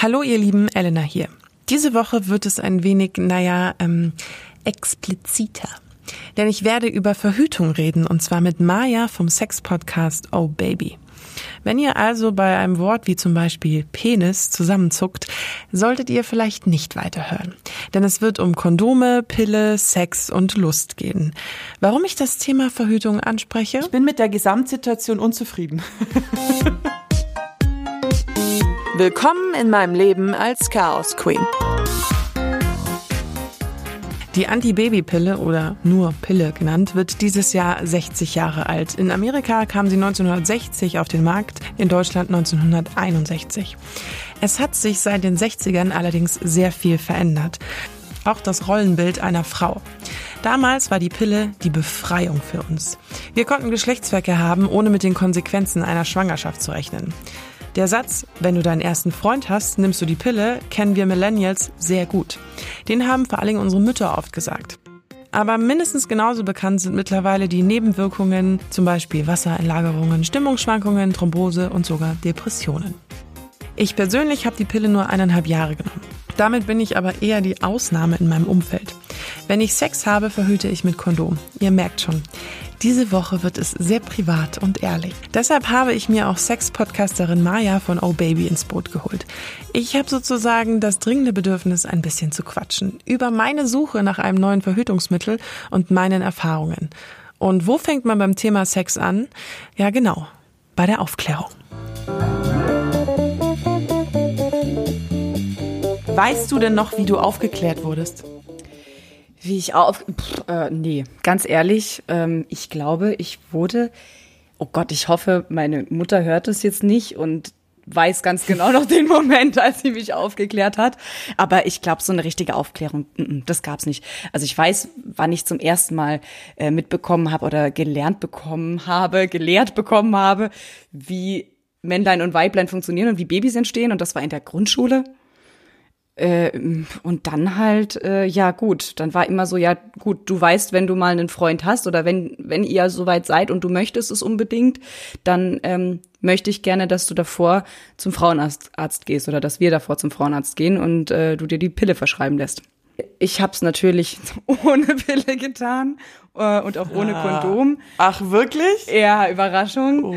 Hallo ihr Lieben, Elena hier. Diese Woche wird es ein wenig, naja, ähm, expliziter. Denn ich werde über Verhütung reden und zwar mit Maya vom Sex-Podcast Oh Baby. Wenn ihr also bei einem Wort wie zum Beispiel Penis zusammenzuckt, solltet ihr vielleicht nicht weiterhören. Denn es wird um Kondome, Pille, Sex und Lust gehen. Warum ich das Thema Verhütung anspreche? Ich bin mit der Gesamtsituation unzufrieden. Willkommen in meinem Leben als Chaos Queen. Die Anti-Baby-Pille oder nur Pille genannt wird dieses Jahr 60 Jahre alt. In Amerika kam sie 1960 auf den Markt, in Deutschland 1961. Es hat sich seit den 60ern allerdings sehr viel verändert. Auch das Rollenbild einer Frau. Damals war die Pille die Befreiung für uns. Wir konnten Geschlechtsverkehr haben, ohne mit den Konsequenzen einer Schwangerschaft zu rechnen. Der Satz, wenn du deinen ersten Freund hast, nimmst du die Pille, kennen wir Millennials sehr gut. Den haben vor allem unsere Mütter oft gesagt. Aber mindestens genauso bekannt sind mittlerweile die Nebenwirkungen, zum Beispiel Wassereinlagerungen, Stimmungsschwankungen, Thrombose und sogar Depressionen. Ich persönlich habe die Pille nur eineinhalb Jahre genommen. Damit bin ich aber eher die Ausnahme in meinem Umfeld. Wenn ich Sex habe, verhüte ich mit Kondom. Ihr merkt schon. Diese Woche wird es sehr privat und ehrlich. Deshalb habe ich mir auch Sex-Podcasterin Maya von Oh Baby ins Boot geholt. Ich habe sozusagen das dringende Bedürfnis, ein bisschen zu quatschen. Über meine Suche nach einem neuen Verhütungsmittel und meinen Erfahrungen. Und wo fängt man beim Thema Sex an? Ja, genau. Bei der Aufklärung. Weißt du denn noch, wie du aufgeklärt wurdest? Wie ich auf. Pff, äh, nee, ganz ehrlich, ähm, ich glaube, ich wurde. Oh Gott, ich hoffe, meine Mutter hört es jetzt nicht und weiß ganz genau noch den Moment, als sie mich aufgeklärt hat. Aber ich glaube, so eine richtige Aufklärung, das gab's nicht. Also ich weiß, wann ich zum ersten Mal äh, mitbekommen habe oder gelernt bekommen habe, gelehrt bekommen habe, wie Männlein und Weiblein funktionieren und wie Babys entstehen. Und das war in der Grundschule. Äh, und dann halt, äh, ja gut, dann war immer so, ja gut, du weißt, wenn du mal einen Freund hast oder wenn, wenn ihr soweit seid und du möchtest es unbedingt, dann ähm, möchte ich gerne, dass du davor zum Frauenarzt Arzt gehst oder dass wir davor zum Frauenarzt gehen und äh, du dir die Pille verschreiben lässt. Ich habe es natürlich ohne Pille getan äh, und auch ohne ah. Kondom. Ach, wirklich? Ja, Überraschung. Oh.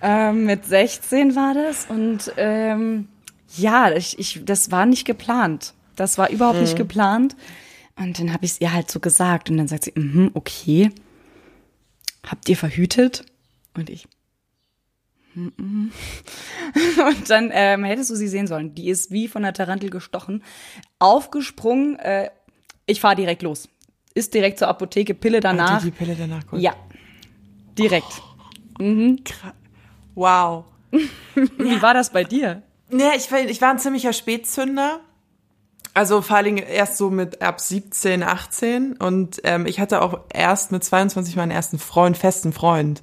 Ähm, mit 16 war das und ähm, ja, ich, ich, das war nicht geplant. Das war überhaupt mhm. nicht geplant. Und dann habe ich es ihr halt so gesagt. Und dann sagt sie, mm okay. Habt ihr verhütet? Und ich. Mm -mm. Und dann ähm, hättest du sie sehen sollen. Die ist wie von der Tarantel gestochen, aufgesprungen. Äh, ich fahre direkt los. Ist direkt zur Apotheke, Pille danach. Hat die, die Pille danach geholt? Ja. Direkt. Oh, mhm. Wow. wie war das bei dir? Nee, ich, ich war ein ziemlicher Spätzünder. Also vor allen Dingen erst so mit ab 17, 18 und ähm, ich hatte auch erst mit 22 meinen ersten Freund, festen Freund.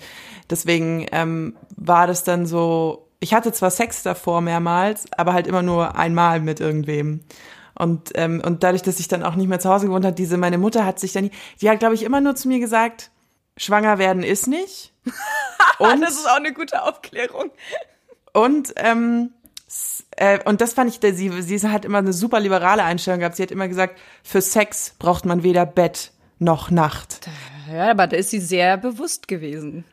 Deswegen ähm, war das dann so, ich hatte zwar Sex davor mehrmals, aber halt immer nur einmal mit irgendwem. Und, ähm, und dadurch, dass ich dann auch nicht mehr zu Hause gewohnt habe, diese, meine Mutter hat sich dann, die hat, glaube ich, immer nur zu mir gesagt, schwanger werden ist nicht. und das ist auch eine gute Aufklärung. Und ähm, äh, und das fand ich, sie, sie hat immer eine super liberale Einstellung gehabt. Sie hat immer gesagt, für Sex braucht man weder Bett noch Nacht. Ja, aber da ist sie sehr bewusst gewesen.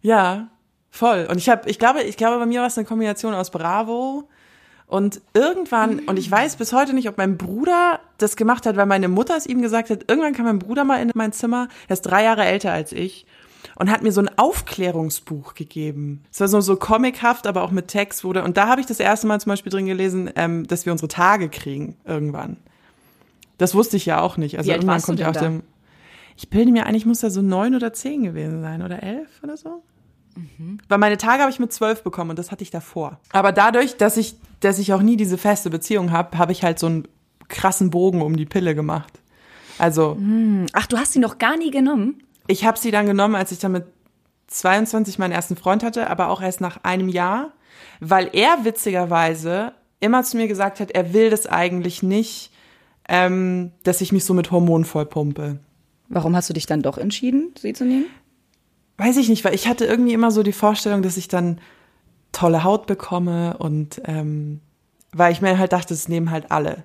Ja, voll. Und ich habe, ich glaube, ich glaube, bei mir war es eine Kombination aus Bravo und irgendwann, und ich weiß bis heute nicht, ob mein Bruder das gemacht hat, weil meine Mutter es ihm gesagt hat, irgendwann kam mein Bruder mal in mein Zimmer, er ist drei Jahre älter als ich und hat mir so ein Aufklärungsbuch gegeben. Es war so, so comichaft, aber auch mit Text wurde. Und da habe ich das erste Mal zum Beispiel drin gelesen, ähm, dass wir unsere Tage kriegen irgendwann. Das wusste ich ja auch nicht. Also irgendwann kommt ja auch der. Ich bilde mir eigentlich muss da so neun oder zehn gewesen sein oder elf oder so. Mhm. Weil meine Tage habe ich mit zwölf bekommen und das hatte ich davor. Aber dadurch, dass ich, dass ich auch nie diese feste Beziehung habe, habe ich halt so einen krassen Bogen um die Pille gemacht. Also. Hm. Ach, du hast sie noch gar nie genommen? Ich habe sie dann genommen, als ich dann mit 22 meinen ersten Freund hatte, aber auch erst nach einem Jahr, weil er witzigerweise immer zu mir gesagt hat, er will das eigentlich nicht, ähm, dass ich mich so mit Hormonen vollpumpe. Warum hast du dich dann doch entschieden, sie zu nehmen? Weiß ich nicht, weil ich hatte irgendwie immer so die Vorstellung, dass ich dann tolle Haut bekomme und ähm, weil ich mir halt dachte, es nehmen halt alle.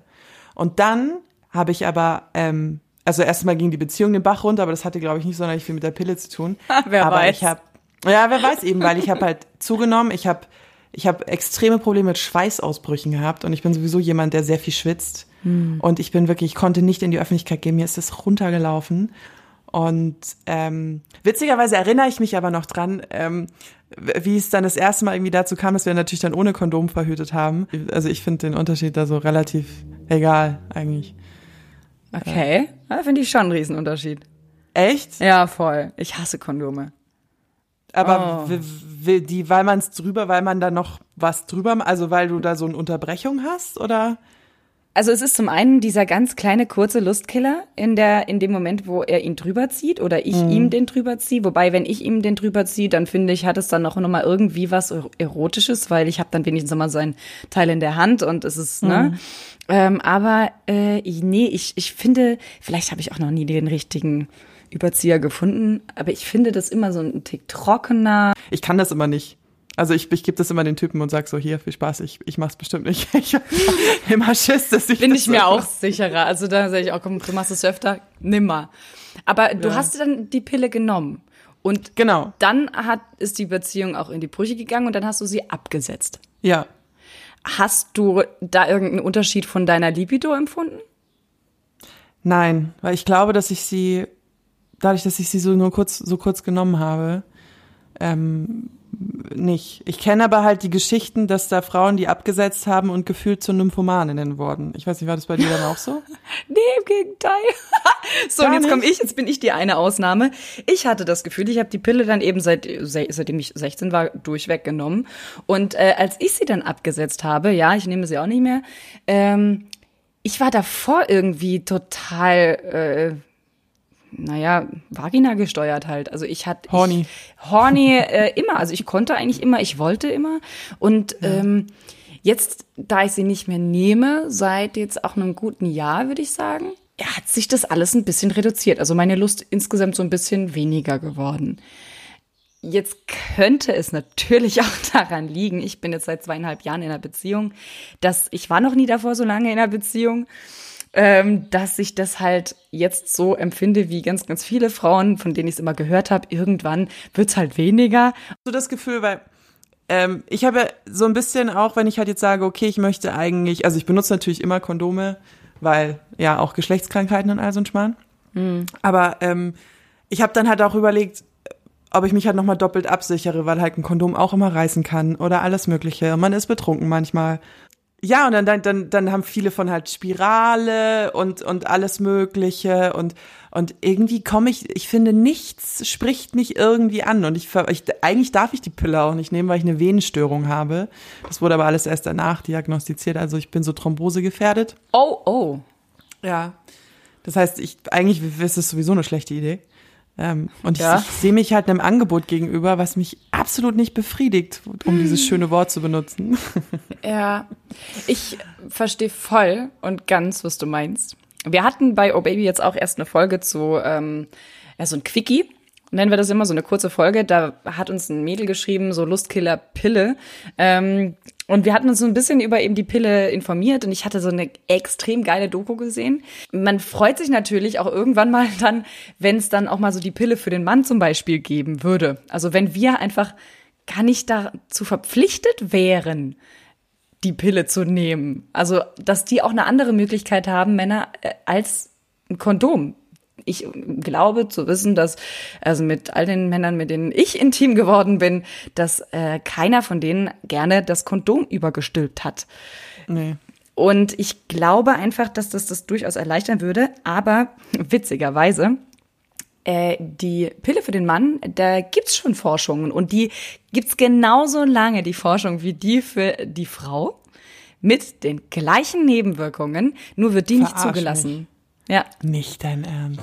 Und dann habe ich aber, ähm, also erstmal ging die Beziehung den Bach runter, aber das hatte, glaube ich, nicht sonderlich viel mit der Pille zu tun. wer aber weiß. ich habe, ja, wer weiß eben, weil ich habe halt zugenommen, ich habe ich habe extreme Probleme mit Schweißausbrüchen gehabt und ich bin sowieso jemand, der sehr viel schwitzt. Und ich bin wirklich, ich konnte nicht in die Öffentlichkeit gehen, mir ist das runtergelaufen. Und ähm, witzigerweise erinnere ich mich aber noch dran, ähm, wie es dann das erste Mal irgendwie dazu kam, dass wir natürlich dann ohne Kondom verhütet haben. Also ich finde den Unterschied da so relativ egal eigentlich. Okay, da finde ich schon einen Riesenunterschied. Echt? Ja, voll. Ich hasse Kondome. Aber Oh. die, weil man es drüber, weil man da noch was drüber, also weil du da so eine Unterbrechung hast, oder? Also es ist zum einen dieser ganz kleine kurze Lustkiller in der in dem Moment, wo er ihn drüber zieht oder ich ihm den drüber ziehe. Wobei, wenn ich ihm den drüber ziehe, dann finde ich, hat es dann noch mal irgendwie was er- erotisches, weil ich habe dann wenigstens immer so ein Teil in der Hand und es ist ne. Ähm, aber äh, nee, ich ich finde, vielleicht habe ich auch noch nie den richtigen Überzieher gefunden, aber ich finde das immer so ein Tick trockener. Ich kann das immer nicht. Also ich, ich gebe das immer den Typen und sag so, hier, viel Spaß, ich, ich mach's bestimmt nicht. Ich hab immer Schiss, dass ich Bin das ich mir so- auch sicherer. Also da sage ich auch, komm, du machst es öfter, nimmer. Aber du Ja. hast dann die Pille genommen. Und Genau, dann hat, ist die Beziehung auch in die Brüche gegangen und dann hast du sie abgesetzt. ja. Hast du da irgendeinen Unterschied von deiner Libido empfunden? Nein, weil ich glaube, dass ich sie, dadurch, dass ich sie so nur kurz, so kurz genommen habe, ähm, nicht. Ich kenne aber halt die Geschichten, dass da Frauen, die abgesetzt haben und gefühlt zu Nymphomaninnen wurden. Ich weiß nicht, war das bei dir dann auch so? Nee, im Gegenteil. so, Gar und jetzt komme ich, jetzt bin ich die eine Ausnahme. Ich hatte das Gefühl, ich habe die Pille dann eben seit, se- seitdem ich 16 war, durchweg genommen. Und äh, als ich sie dann abgesetzt habe, ja, ich nehme sie auch nicht mehr, ähm, ich war davor irgendwie total, äh, naja, Vagina gesteuert halt. Also ich hatte Horny. Ich, horny äh, immer. Also ich konnte eigentlich immer, ich wollte immer. Und ähm, jetzt, da ich sie nicht mehr nehme, seit jetzt auch einem guten Jahr, würde ich sagen, ja, hat sich das alles ein bisschen reduziert. Also meine Lust insgesamt so ein bisschen weniger geworden. Jetzt könnte es natürlich auch daran liegen, ich bin jetzt seit zweieinhalb Jahren in einer Beziehung, dass ich war noch nie davor so lange in einer Beziehung, ähm, dass ich das halt jetzt so empfinde wie ganz, ganz viele Frauen, von denen ich es immer gehört habe. Irgendwann wird's halt weniger. so das Gefühl, weil ähm, ich habe so ein bisschen auch, wenn ich halt jetzt sage, okay, ich möchte eigentlich, also ich benutze natürlich immer Kondome, weil ja auch Geschlechtskrankheiten und all so ein Schmarrn. Aber ähm, ich habe dann halt auch überlegt, ob ich mich halt nochmal doppelt absichere, weil halt ein Kondom auch immer reißen kann oder alles Mögliche. Und man ist betrunken manchmal. Ja, und dann, dann, dann, dann haben viele von halt Spirale und, und alles Mögliche und, und irgendwie komme ich, ich finde, nichts spricht mich irgendwie an und ich, ver- ich, eigentlich darf ich die Pille auch nicht nehmen, weil ich eine Venenstörung habe. Das wurde aber alles erst danach diagnostiziert, also ich bin so Thrombose gefährdet. Oh, oh. Ja. Das heißt, ich, eigentlich ist es sowieso eine schlechte Idee. Ähm, und Ja. ich, ich sehe mich halt einem Angebot gegenüber, was mich absolut nicht befriedigt, um dieses schöne Wort zu benutzen. Ja, ich verstehe voll und ganz, was du meinst. Wir hatten bei Oh Baby jetzt auch erst eine Folge zu, ähm, ja, so ein Quickie. Nennen wir das immer, so eine kurze Folge. Da hat uns ein Mädel geschrieben, so Lustkiller Pille. Ähm, und wir hatten uns so ein bisschen über eben die Pille informiert und ich hatte so eine extrem geile Doku gesehen. Man freut sich natürlich auch irgendwann mal dann, wenn es dann auch mal so die Pille für den Mann zum Beispiel geben würde. Also wenn wir einfach gar nicht dazu verpflichtet wären, die Pille zu nehmen. Also, dass die auch eine andere Möglichkeit haben, Männer, äh, als ein Kondom. Ich glaube zu wissen, dass, also mit all den Männern, mit denen ich intim geworden bin, dass äh, keiner von denen gerne das Kondom übergestülpt hat. Nee. Und ich glaube einfach, dass das das durchaus erleichtern würde. Aber witzigerweise, äh, die Pille für den Mann, da gibt's schon Forschungen. Und die gibt's genauso lange, die Forschung, wie die für die Frau. Mit den gleichen Nebenwirkungen, nur wird die nicht Verarsch zugelassen. Ja. Nicht dein Ernst.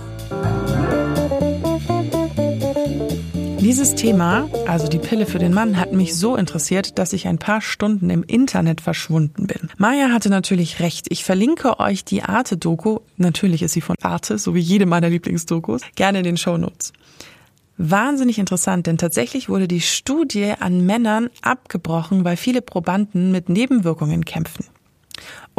Dieses Thema, also die Pille für den Mann, hat mich so interessiert, dass ich ein paar Stunden im Internet verschwunden bin. Maya hatte natürlich recht. Ich verlinke euch die Arte-Doku. Natürlich ist sie von Arte, so wie jede meiner Lieblingsdokus. Gerne in den Shownotes. Wahnsinnig interessant, denn tatsächlich wurde die Studie an Männern abgebrochen, weil viele Probanden mit Nebenwirkungen kämpfen.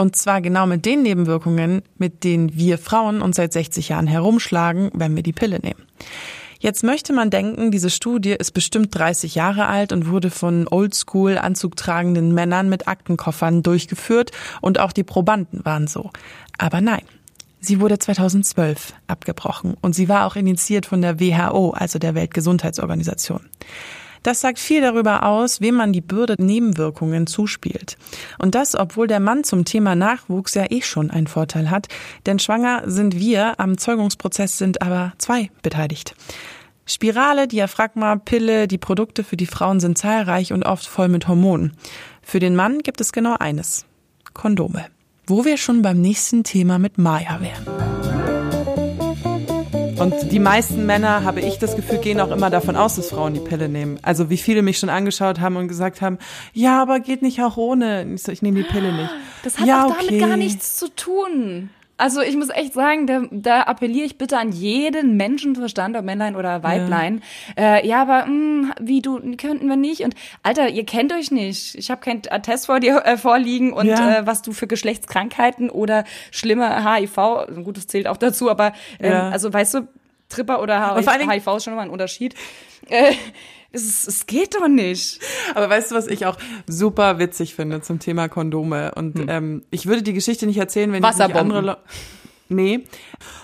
Und zwar genau mit den Nebenwirkungen, mit denen wir Frauen uns seit 60 Jahren herumschlagen, wenn wir die Pille nehmen. Jetzt möchte man denken, diese Studie ist bestimmt 30 Jahre alt und wurde von oldschool anzugtragenden Männern mit Aktenkoffern durchgeführt und auch die Probanden waren so. Aber nein. Sie wurde 2012 abgebrochen und sie war auch initiiert von der WHO, also der Weltgesundheitsorganisation. Das sagt viel darüber aus, wem man die Bürde Nebenwirkungen zuspielt. Und das, obwohl der Mann zum Thema Nachwuchs ja eh schon einen Vorteil hat, denn schwanger sind wir, am Zeugungsprozess sind aber zwei beteiligt. Spirale, Diaphragma, Pille, die Produkte für die Frauen sind zahlreich und oft voll mit Hormonen. Für den Mann gibt es genau eines. Kondome. Wo wir schon beim nächsten Thema mit Maya wären. Und die meisten Männer, habe ich das Gefühl, gehen auch immer davon aus, dass Frauen die Pille nehmen. Also wie viele mich schon angeschaut haben und gesagt haben, ja, aber geht nicht auch ohne. Ich, so, ich nehme die Pille nicht. Das hat ja, auch damit okay. gar nichts zu tun. Also ich muss echt sagen, da, da appelliere ich bitte an jeden Menschenverstand, ob Männlein oder Weiblein. Ja, äh, ja aber mh, wie du könnten wir nicht. Und Alter, ihr kennt euch nicht. Ich habe keinen Test vor dir äh, vorliegen und ja. äh, was du für Geschlechtskrankheiten oder schlimme HIV, gut, das zählt auch dazu, aber ähm, ja. also weißt du, Tripper oder HIV ist schon mal ein Unterschied. Äh, es, es geht doch nicht. Aber weißt du, was ich auch super witzig finde zum Thema Kondome? Und hm. ähm, ich würde die Geschichte nicht erzählen, wenn ich nicht andere Le Nee.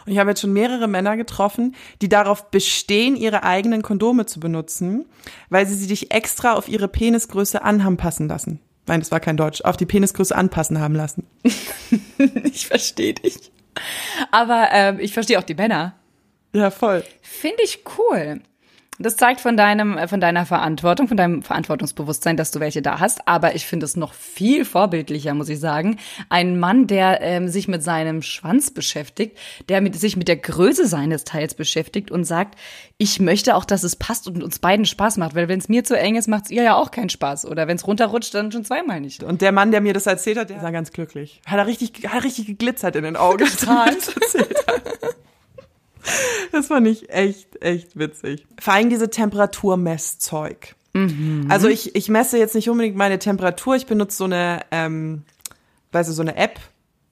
Und ich habe jetzt schon mehrere Männer getroffen, die darauf bestehen, ihre eigenen Kondome zu benutzen, weil sie sie dich extra auf ihre Penisgröße anhaben passen lassen. Nein, das war kein Deutsch. Auf die Penisgröße anpassen haben lassen. ich verstehe dich. Aber ähm, ich verstehe auch die Männer. Ja, voll. Finde ich cool. Das zeigt von deinem, äh, von deiner Verantwortung, von deinem Verantwortungsbewusstsein, dass du welche da hast. Aber ich finde es noch viel vorbildlicher, muss ich sagen. Ein Mann, der ähm, sich mit seinem Schwanz beschäftigt, der mit, sich mit der Größe seines Teils beschäftigt und sagt, ich möchte auch, dass es passt und uns beiden Spaß macht. Weil wenn es mir zu eng ist, macht es ihr ja auch keinen Spaß. Oder wenn es runterrutscht, dann schon zweimal nicht. Und der Mann, der mir das erzählt hat, der war ganz glücklich. Hat er richtig, hat richtig geglitzert in den Augen. Total. Das fand ich echt, echt witzig. Vor allem diese Temperaturmesszeug. Mhm. Also ich, ich messe jetzt nicht unbedingt meine Temperatur, ich benutze so eine, ähm, weißt du, so eine App,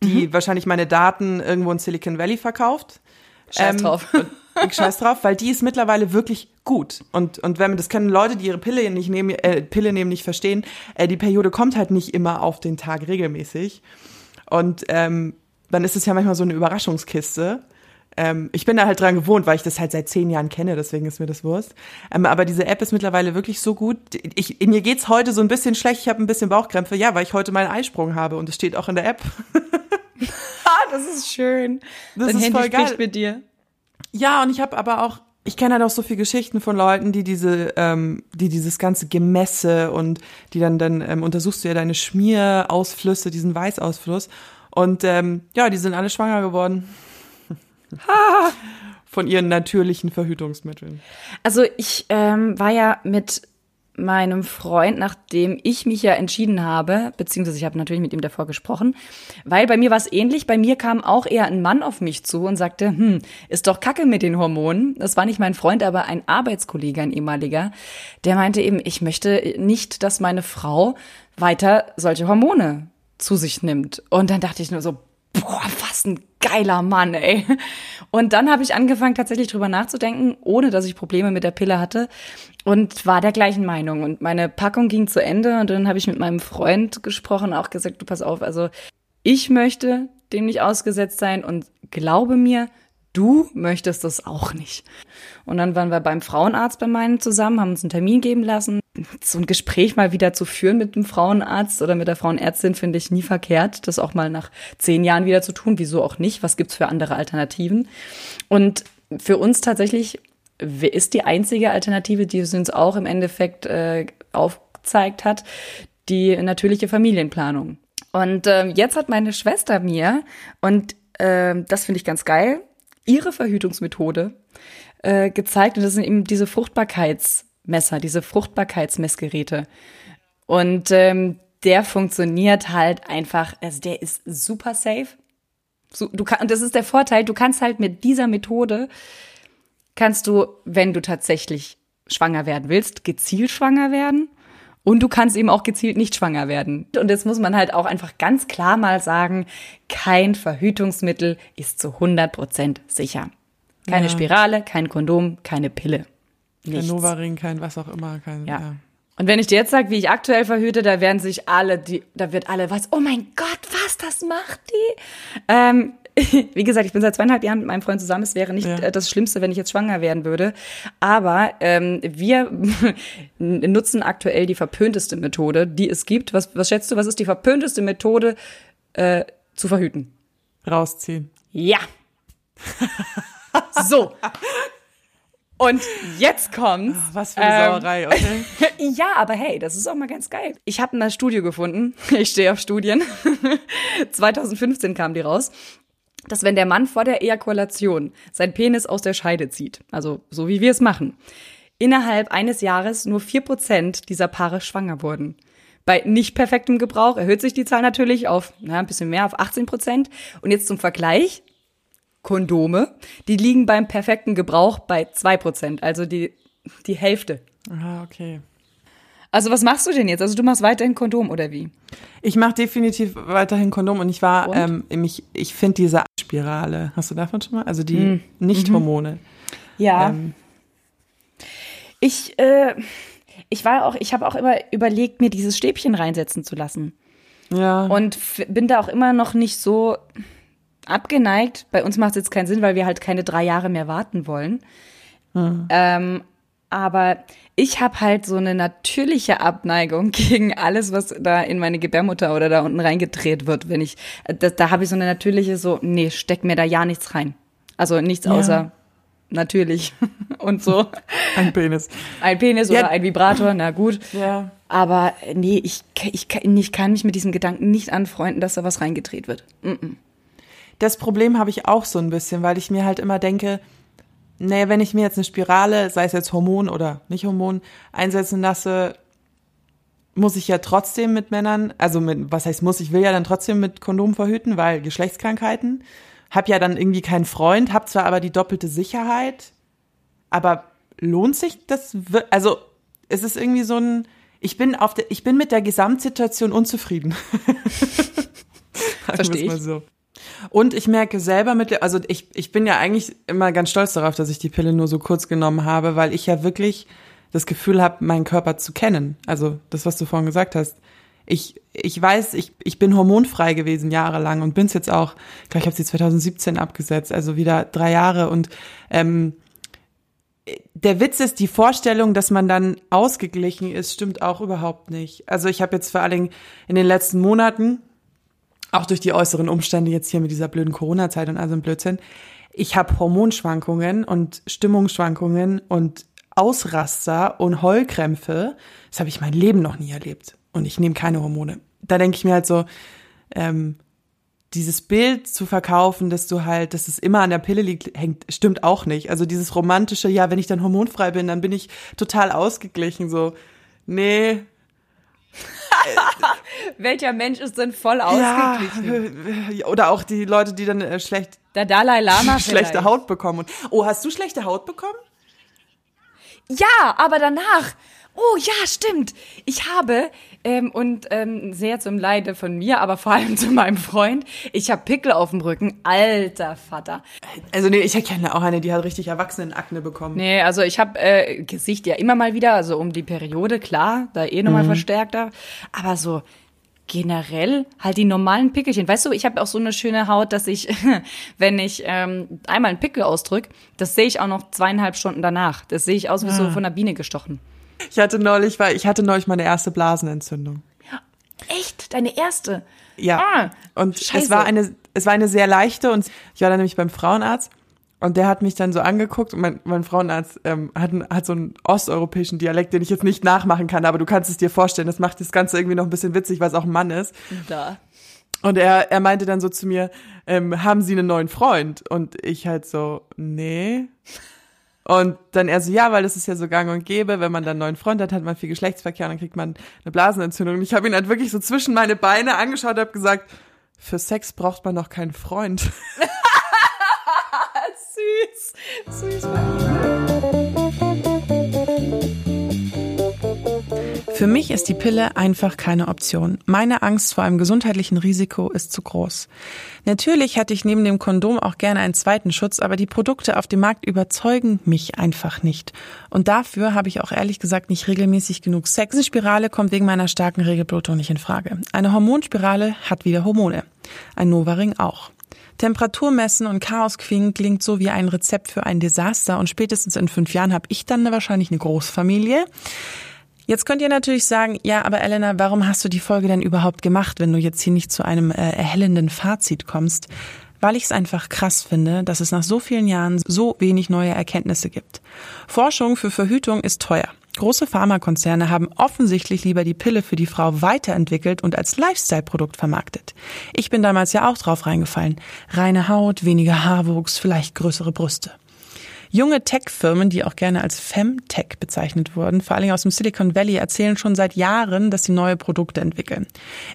die mhm. wahrscheinlich meine Daten irgendwo in Silicon Valley verkauft. Scheiß ähm, drauf. Ich scheiß drauf, weil die ist mittlerweile wirklich gut. Und, und wenn man, das können Leute, die ihre Pille nicht nehmen, äh, Pille nehmen, nicht verstehen, äh, die Periode kommt halt nicht immer auf den Tag regelmäßig. Und ähm, dann ist es ja manchmal so eine Überraschungskiste. Ähm, ich bin da halt dran gewohnt, weil ich das halt seit zehn Jahren kenne, deswegen ist mir das Wurst. Ähm, aber diese App ist mittlerweile wirklich so gut. Ich, mir geht's heute so ein bisschen schlecht, ich habe ein bisschen Bauchkrämpfe, ja, weil ich heute meinen Eisprung habe und es steht auch in der App. ah, das ist schön. Das Dein ist Handy voll geil. mit dir. Ja, und ich habe aber auch ich kenne halt auch so viele Geschichten von Leuten, die diese, ähm, die dieses ganze Gemesse und die dann dann ähm, untersuchst du ja deine Schmierausflüsse, diesen Weißausfluss und ähm, ja, die sind alle schwanger geworden. Von ihren natürlichen Verhütungsmitteln. Also ich ähm, war ja mit meinem Freund, nachdem ich mich ja entschieden habe, beziehungsweise ich habe natürlich mit ihm davor gesprochen, weil bei mir war es ähnlich. Bei mir kam auch eher ein Mann auf mich zu und sagte, hm, ist doch Kacke mit den Hormonen. Das war nicht mein Freund, aber ein Arbeitskollege, ein ehemaliger, der meinte eben, ich möchte nicht, dass meine Frau weiter solche Hormone zu sich nimmt. Und dann dachte ich nur so, boah, was ein geiler Mann, ey. Und dann habe ich angefangen, tatsächlich drüber nachzudenken, ohne dass ich Probleme mit der Pille hatte und war der gleichen Meinung. Und meine Packung ging zu Ende und dann habe ich mit meinem Freund gesprochen, auch gesagt, du pass auf, also ich möchte dem nicht ausgesetzt sein und glaube mir, du möchtest das auch nicht. Und dann waren wir beim Frauenarzt bei meinen zusammen, haben uns einen Termin geben lassen. So ein Gespräch mal wieder zu führen mit dem Frauenarzt oder mit der Frauenärztin finde ich nie verkehrt, das auch mal nach zehn Jahren wieder zu tun. Wieso auch nicht? Was gibt's für andere Alternativen? Und für uns tatsächlich ist die einzige Alternative, die es uns auch im Endeffekt äh, aufgezeigt hat, die natürliche Familienplanung. Und äh, jetzt hat meine Schwester mir, und äh, das finde ich ganz geil, ihre Verhütungsmethode äh, gezeigt und das sind eben diese Fruchtbarkeitsmesser, diese Fruchtbarkeitsmessgeräte. Und ähm, der funktioniert halt einfach, also der ist super safe. So, du kann, das ist der Vorteil, du kannst halt mit dieser Methode kannst du, wenn du tatsächlich schwanger werden willst, gezielt schwanger werden Und du kannst eben auch gezielt nicht schwanger werden. Und jetzt muss man halt auch einfach ganz klar mal sagen, kein Verhütungsmittel ist zu 100 Prozent sicher. Keine ja. Spirale, kein Kondom, keine Pille. Nichts. Kein Novaring, kein was auch immer. Kein, ja. ja. Und wenn ich dir jetzt sage, wie ich aktuell verhüte, da werden sich alle, die, da wird alle was, oh mein Gott, was, das macht die? Ähm, wie gesagt, ich bin seit zweieinhalb Jahren mit meinem Freund zusammen. Es wäre nicht ja. Äh, das Schlimmste, wenn ich jetzt schwanger werden würde. Aber ähm, wir nutzen aktuell die verpönteste Methode, die es gibt. Was, was schätzt du, was ist die verpönteste Methode äh, zu verhüten? Rausziehen. Ja. so. Und jetzt kommt's. Was für eine ähm, Sauerei, okay? ja, aber hey, das ist auch mal ganz geil. Ich habe eine Studie gefunden. Ich stehe auf Studien. 2015 kam die raus dass wenn der Mann vor der Ejakulation sein Penis aus der Scheide zieht, also so wie wir es machen, innerhalb eines Jahres nur vier Prozent dieser Paare schwanger wurden. Bei nicht perfektem Gebrauch erhöht sich die Zahl natürlich auf na, ein bisschen mehr, auf 18 Prozent. Und jetzt zum Vergleich, Kondome, die liegen beim perfekten Gebrauch bei zwei Prozent, also die, die Hälfte. Ah, okay. Also was machst du denn jetzt? Also du machst weiterhin Kondom oder wie? Ich mache definitiv weiterhin Kondom und ich war, und? Ähm, ich, ich finde diese Spirale, hast du davon schon mal? Also die mm. Nicht-Hormone. Mhm. Ja. Ähm. Ich, äh, ich war auch, ich habe auch immer überlegt, mir dieses Stäbchen reinsetzen zu lassen. Ja. Und bin da auch immer noch nicht so abgeneigt. Bei uns macht es jetzt keinen Sinn, weil wir halt keine drei Jahre mehr warten wollen. Mhm. Ähm, aber ich habe halt so eine natürliche Abneigung gegen alles, was da in meine Gebärmutter oder da unten reingedreht wird. Wenn ich, da, da habe ich so eine natürliche, so, nee, steck mir da ja nichts rein. Also nichts ja. außer natürlich und so. Ein Penis. Ein Penis ja. oder ein Vibrator, na gut. Ja. Aber nee, ich, ich, ich kann mich mit diesem Gedanken nicht anfreunden, dass da was reingedreht wird. Mm -mm. Das Problem habe ich auch so ein bisschen, weil ich mir halt immer denke, naja, wenn ich mir jetzt eine Spirale, sei es jetzt Hormon oder nicht Hormon, einsetzen lasse, muss ich ja trotzdem mit Männern, also mit, was heißt muss, ich will ja dann trotzdem mit Kondom verhüten, weil Geschlechtskrankheiten. Hab ja dann irgendwie keinen Freund, hab zwar aber die doppelte Sicherheit, aber lohnt sich das? Also, es ist irgendwie so ein, ich bin auf der, ich bin mit der Gesamtsituation unzufrieden. Verstehe ich. So. Und ich merke selber mit, also ich, ich bin ja eigentlich immer ganz stolz darauf, dass ich die Pille nur so kurz genommen habe, weil ich ja wirklich das Gefühl habe, meinen Körper zu kennen. Also das, was du vorhin gesagt hast. Ich, ich weiß, ich, ich bin hormonfrei gewesen jahrelang und bin's jetzt auch, ich ich habe sie 2017 abgesetzt, also wieder drei Jahre. Und ähm, der Witz ist, die Vorstellung, dass man dann ausgeglichen ist, stimmt auch überhaupt nicht. Also ich habe jetzt vor allen Dingen in den letzten Monaten auch durch die äußeren Umstände jetzt hier mit dieser blöden Corona-Zeit und all so ein Blödsinn, ich habe Hormonschwankungen und Stimmungsschwankungen und Ausraster und Heulkrämpfe. Das habe ich mein Leben noch nie erlebt. Und ich nehme keine Hormone. Da denke ich mir halt so, ähm, dieses Bild zu verkaufen, dass du halt, dass es immer an der Pille liegt, hängt, stimmt auch nicht. Also dieses romantische, ja, wenn ich dann hormonfrei bin, dann bin ich total ausgeglichen, so. Nee, Welcher Mensch ist denn voll ausgeglichen? Ja, oder auch die Leute, die dann äh, schlecht der Dalai Lama schlechte Haut bekommen. Oh, hast du schlechte Haut bekommen? Ja, aber danach Oh ja, stimmt. Ich habe, ähm, und ähm, sehr zum Leide von mir, aber vor allem zu meinem Freund, ich habe Pickel auf dem Rücken. Alter Vater. Also nee, ich erkenne auch eine, die hat richtig Erwachsenenakne bekommen. Nee, also ich habe äh, Gesicht ja immer mal wieder, also um die Periode, klar, da eh nochmal mhm. verstärkter. Aber so generell halt die normalen Pickelchen. Weißt du, ich habe auch so eine schöne Haut, dass ich, wenn ich ähm, einmal einen Pickel ausdrück, das sehe ich auch noch zweieinhalb Stunden danach. Das sehe ich aus wie ah. so von einer Biene gestochen. Ich hatte neulich, weil ich hatte neulich meine erste Blasenentzündung. Echt? Deine erste? Ja. Ah, und Scheiße. es war eine, es war eine sehr leichte und ich war dann nämlich beim Frauenarzt und der hat mich dann so angeguckt und mein, mein Frauenarzt ähm, hat, hat so einen osteuropäischen Dialekt, den ich jetzt nicht nachmachen kann, aber du kannst es dir vorstellen, das macht das Ganze irgendwie noch ein bisschen witzig, weil es auch ein Mann ist. Da. Und er, er meinte dann so zu mir, ähm, haben Sie einen neuen Freund? Und ich halt so, nee. Und dann er so, ja, weil das ist ja so gang und gäbe, wenn man dann einen neuen Freund hat, hat man viel Geschlechtsverkehr und dann kriegt man eine Blasenentzündung. Und ich habe ihn halt wirklich so zwischen meine Beine angeschaut und habe gesagt, für Sex braucht man noch keinen Freund. Süß. Süß. Für mich ist die Pille einfach keine Option. Meine Angst vor einem gesundheitlichen Risiko ist zu groß. Natürlich hätte ich neben dem Kondom auch gerne einen zweiten Schutz, aber die Produkte auf dem Markt überzeugen mich einfach nicht. Und dafür habe ich auch ehrlich gesagt nicht regelmäßig genug Sex. Eine Spirale kommt wegen meiner starken Regelblutung nicht in Frage. Eine Hormonspirale hat wieder Hormone. Ein Novaring auch. Temperatur messen und Chaos Queen klingt so wie ein Rezept für ein Desaster und spätestens in fünf Jahren habe ich dann wahrscheinlich eine Großfamilie. Jetzt könnt ihr natürlich sagen, ja, aber Elena, warum hast du die Folge denn überhaupt gemacht, wenn du jetzt hier nicht zu einem äh, erhellenden Fazit kommst? Weil ich es einfach krass finde, dass es nach so vielen Jahren so wenig neue Erkenntnisse gibt. Forschung für Verhütung ist teuer. Große Pharmakonzerne haben offensichtlich lieber die Pille für die Frau weiterentwickelt und als Lifestyle-Produkt vermarktet. Ich bin damals ja auch drauf reingefallen. Reine Haut, weniger Haarwuchs, vielleicht größere Brüste. Junge Tech-Firmen, die auch gerne als Femtech bezeichnet wurden, vor allem aus dem Silicon Valley, erzählen schon seit Jahren, dass sie neue Produkte entwickeln.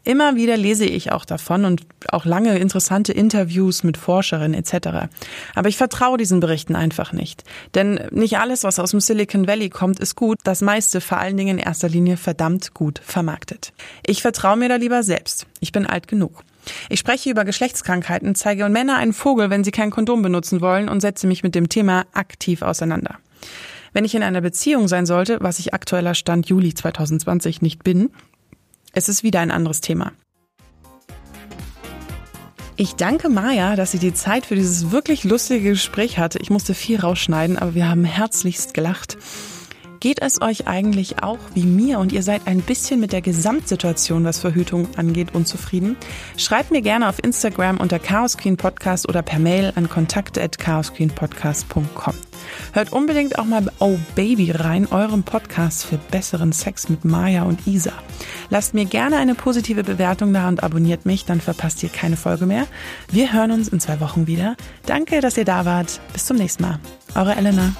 Immer wieder lese ich auch davon und auch lange interessante Interviews mit Forscherinnen etc. Aber ich vertraue diesen Berichten einfach nicht. Denn nicht alles, was aus dem Silicon Valley kommt, ist gut. Das meiste vor allen Dingen in erster Linie verdammt gut vermarktet. Ich vertraue mir da lieber selbst. Ich bin alt genug. Ich spreche über Geschlechtskrankheiten, zeige Männer einen Vogel, wenn sie kein Kondom benutzen wollen und setze mich mit dem Thema aktiv auseinander. Wenn ich in einer Beziehung sein sollte, was ich aktueller Stand Juli 2020 nicht bin, es ist wieder ein anderes Thema. Ich danke Maja, dass sie die Zeit für dieses wirklich lustige Gespräch hatte. Ich musste viel rausschneiden, aber wir haben herzlichst gelacht. Geht es euch eigentlich auch wie mir und ihr seid ein bisschen mit der Gesamtsituation, was Verhütung angeht, unzufrieden? Schreibt mir gerne auf Instagram unter Chaos Queen Podcast oder per Mail an kontakte@chaosqueenpodcast.com. Hört unbedingt auch mal Oh Baby rein, eurem Podcast für besseren Sex mit Maya und Isa. Lasst mir gerne eine positive Bewertung da und abonniert mich, dann verpasst ihr keine Folge mehr. Wir hören uns in zwei Wochen wieder. Danke, dass ihr da wart. Bis zum nächsten Mal. Eure Elena.